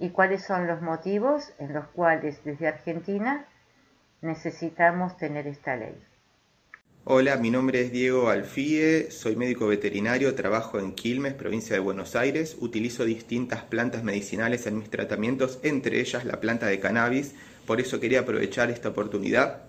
y cuáles son los motivos en los cuales desde Argentina necesitamos tener esta ley. Hola, mi nombre es Diego Alfie, soy médico veterinario, trabajo en Quilmes, provincia de Buenos Aires, utilizo distintas plantas medicinales en mis tratamientos, entre ellas la planta de cannabis, por eso quería aprovechar esta oportunidad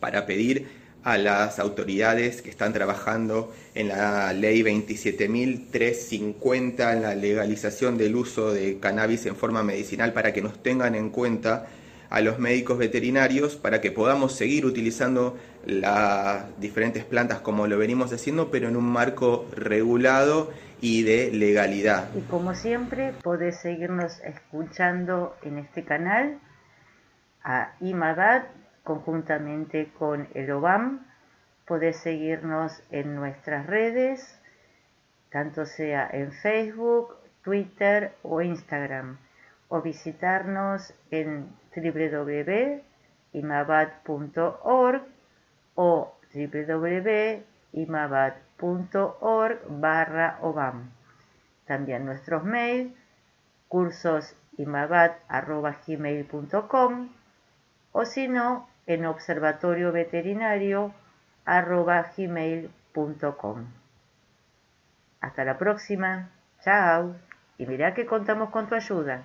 para pedir a las autoridades que están trabajando en la ley 27.350, en la legalización del uso de cannabis en forma medicinal, para que nos tengan en cuenta a los médicos veterinarios para que podamos seguir utilizando las diferentes plantas como lo venimos haciendo, pero en un marco regulado y de legalidad. Y como siempre, podés seguirnos escuchando en este canal a IMADAD conjuntamente con el OBAM. Podés seguirnos en nuestras redes, tanto sea en Facebook, Twitter o Instagram, o visitarnos en www.imabad.org o www.imabad.org barra OBAM. También nuestros mails, cursosImabad.gmail.com o si no, en observatorioveterinario.gmail.com. Hasta la próxima. Chao. Y mira que contamos con tu ayuda.